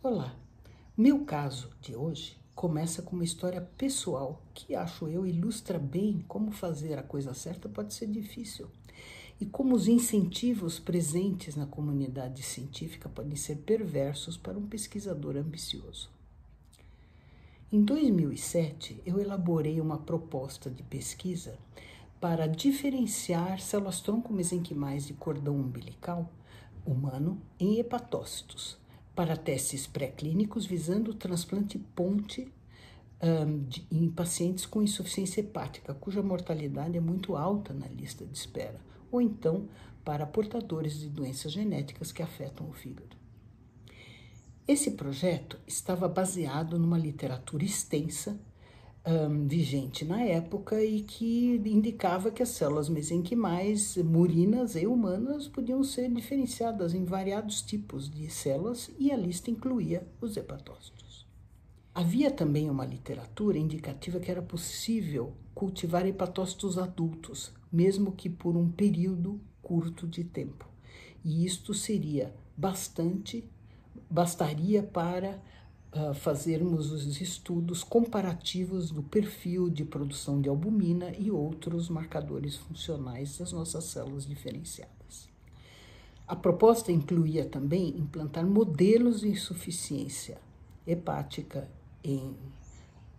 Olá, meu caso de hoje começa com uma história pessoal que acho eu ilustra bem como fazer a coisa certa pode ser difícil e como os incentivos presentes na comunidade científica podem ser perversos para um pesquisador ambicioso. Em 2007, eu elaborei uma proposta de pesquisa para diferenciar células-tronco mesenquimais de cordão umbilical humano em hepatócitos para testes pré-clínicos visando o transplante ponte um, de, em pacientes com insuficiência hepática, cuja mortalidade é muito alta na lista de espera, ou então para portadores de doenças genéticas que afetam o fígado. Esse projeto estava baseado numa literatura extensa um, vigente na época e que indicava que as células mesenquimais murinas e humanas podiam ser diferenciadas em variados tipos de células e a lista incluía os hepatócitos. Havia também uma literatura indicativa que era possível cultivar hepatócitos adultos, mesmo que por um período curto de tempo. E isto seria bastante, bastaria para uh, fazermos os estudos comparativos do perfil de produção de albumina e outros marcadores funcionais das nossas células diferenciadas. A proposta incluía também implantar modelos de insuficiência hepática em,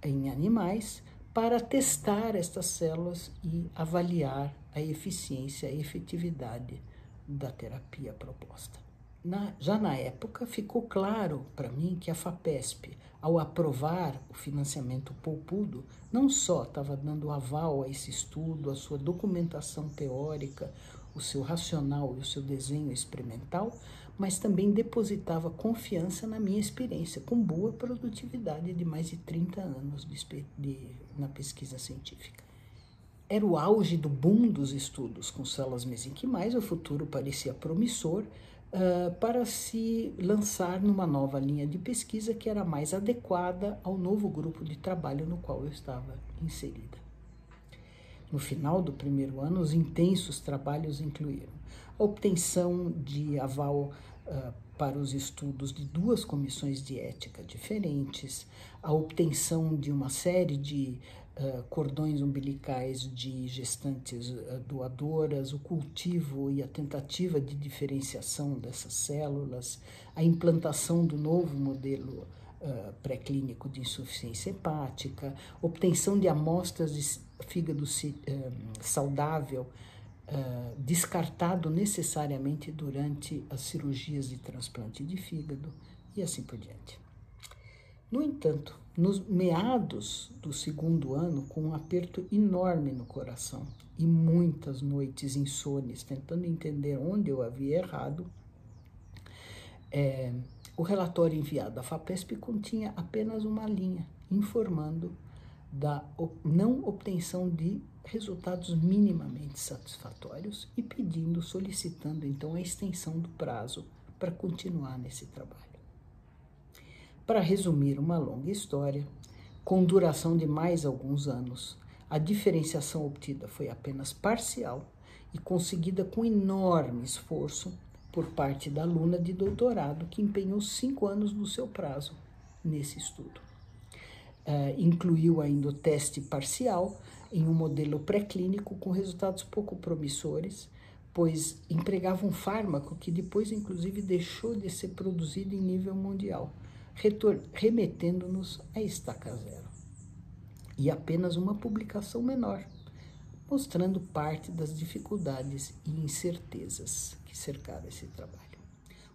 em animais para testar estas células e avaliar a eficiência e efetividade da terapia proposta. Na, já na época, ficou claro para mim que a FAPESP, ao aprovar o financiamento poupudo, não só estava dando aval a esse estudo, a sua documentação teórica, o seu racional e o seu desenho experimental, mas também depositava confiança na minha experiência, com boa produtividade de mais de 30 anos de, de, na pesquisa científica. Era o auge do boom dos estudos com células mesenquimais, o futuro parecia promissor, uh, para se lançar numa nova linha de pesquisa que era mais adequada ao novo grupo de trabalho no qual eu estava inserida. No final do primeiro ano, os intensos trabalhos incluíram a obtenção de aval uh, para os estudos de duas comissões de ética diferentes, a obtenção de uma série de uh, cordões umbilicais de gestantes uh, doadoras, o cultivo e a tentativa de diferenciação dessas células, a implantação do novo modelo uh, pré-clínico de insuficiência hepática, obtenção de amostras de fígado saudável descartado necessariamente durante as cirurgias de transplante de fígado e assim por diante. No entanto, nos meados do segundo ano, com um aperto enorme no coração e muitas noites insones tentando entender onde eu havia errado, é, o relatório enviado à FAPESP continha apenas uma linha informando da não obtenção de resultados minimamente satisfatórios e pedindo, solicitando então a extensão do prazo para continuar nesse trabalho. Para resumir uma longa história, com duração de mais alguns anos, a diferenciação obtida foi apenas parcial e conseguida com enorme esforço por parte da aluna de doutorado que empenhou cinco anos do seu prazo nesse estudo. Uh, incluiu ainda o teste parcial em um modelo pré-clínico com resultados pouco promissores, pois empregava um fármaco que depois, inclusive, deixou de ser produzido em nível mundial, remetendo-nos à estaca zero. E apenas uma publicação menor, mostrando parte das dificuldades e incertezas que cercaram esse trabalho.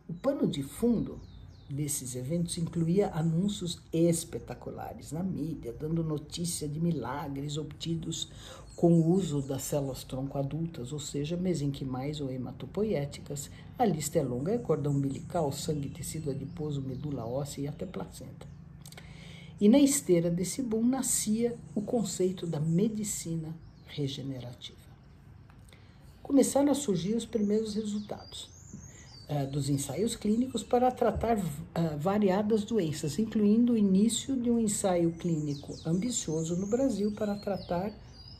O pano de fundo desses eventos incluía anúncios espetaculares na mídia, dando notícia de milagres obtidos com o uso das células-tronco adultas, ou seja, mesenquimais ou hematopoéticas. A lista é longa, é cordão umbilical, sangue, tecido adiposo, medula óssea e até placenta. E na esteira desse boom nascia o conceito da medicina regenerativa. Começaram a surgir os primeiros resultados. Eh, dos ensaios clínicos para tratar uh, variadas doenças, incluindo o início de um ensaio clínico ambicioso no Brasil para tratar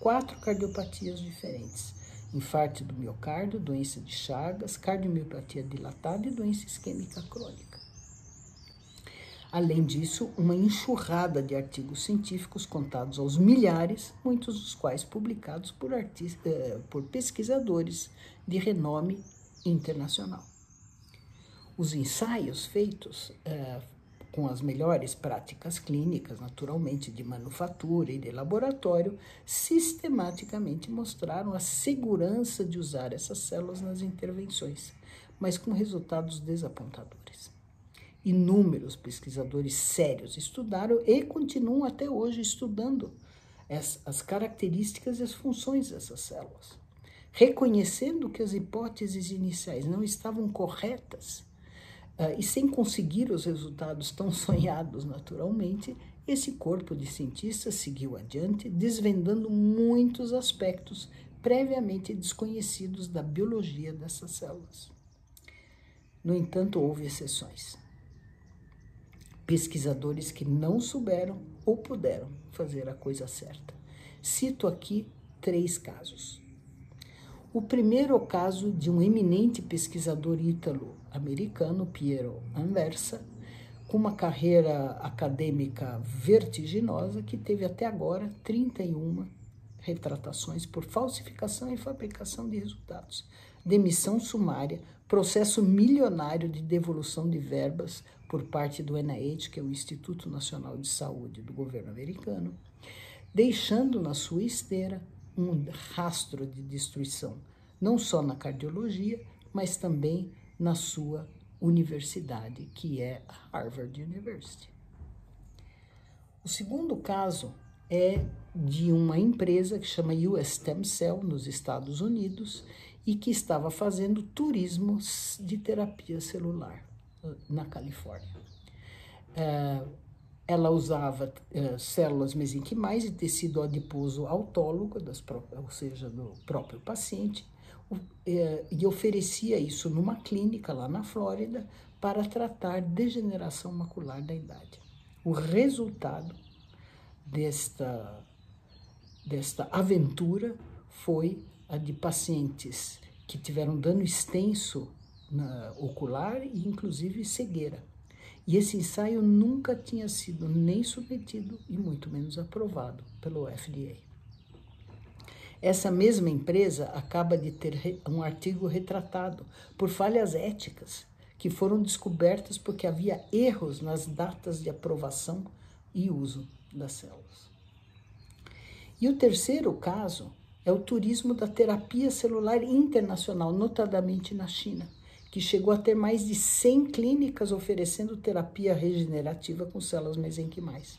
quatro cardiopatias diferentes: infarto do miocárdio, doença de Chagas, cardiomiopatia dilatada e doença isquêmica crônica. Além disso, uma enxurrada de artigos científicos contados aos milhares, muitos dos quais publicados por, eh, por pesquisadores de renome internacional. Os ensaios feitos eh, com as melhores práticas clínicas, naturalmente, de manufatura e de laboratório, sistematicamente mostraram a segurança de usar essas células nas intervenções, mas com resultados desapontadores. Inúmeros pesquisadores sérios estudaram e continuam até hoje estudando as, as características e as funções dessas células. Reconhecendo que as hipóteses iniciais não estavam corretas, e sem conseguir os resultados tão sonhados naturalmente, esse corpo de cientistas seguiu adiante, desvendando muitos aspectos previamente desconhecidos da biologia dessas células. No entanto, houve exceções. Pesquisadores que não souberam ou puderam fazer a coisa certa. Cito aqui três casos. O primeiro caso de um eminente pesquisador ítalo-americano, Piero Anversa, com uma carreira acadêmica vertiginosa que teve até agora 31 retratações por falsificação e fabricação de resultados, demissão sumária, processo milionário de devolução de verbas por parte do NIH, que é o Instituto Nacional de Saúde do governo americano, deixando na sua esteira um rastro de destruição, não só na cardiologia, mas também na sua universidade, que é a Harvard University. O segundo caso é de uma empresa que chama US Stem Cell nos Estados Unidos e que estava fazendo turismo de terapia celular na Califórnia. Uh, ela usava uh, células mesenquimais e tecido adiposo autólogo, das ou seja, do próprio paciente, uh, e oferecia isso numa clínica lá na Flórida para tratar degeneração macular da idade. O resultado desta, desta aventura foi a de pacientes que tiveram dano extenso na ocular e inclusive cegueira e esse ensaio nunca tinha sido nem submetido e muito menos aprovado pelo FDA. Essa mesma empresa acaba de ter um artigo retratado por falhas éticas que foram descobertas porque havia erros nas datas de aprovação e uso das células. E o terceiro caso é o turismo da terapia celular internacional, notadamente na China que chegou a ter mais de 100 clínicas oferecendo terapia regenerativa com células mesenquimais.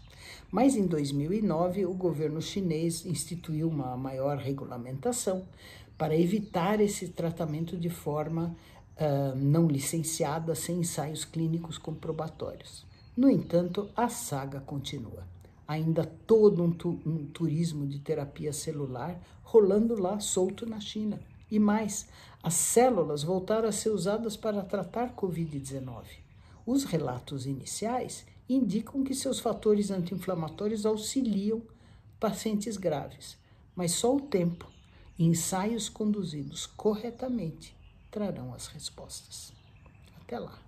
Mas em 2009, o governo chinês instituiu uma maior regulamentação para evitar esse tratamento de forma uh, não licenciada, sem ensaios clínicos comprobatórios. No entanto, a saga continua. Ainda todo um, tu um turismo de terapia celular rolando lá solto na China. E mais, as células voltaram a ser usadas para tratar Covid-19. Os relatos iniciais indicam que seus fatores anti-inflamatórios auxiliam pacientes graves, mas só o tempo e ensaios conduzidos corretamente trarão as respostas. Até lá.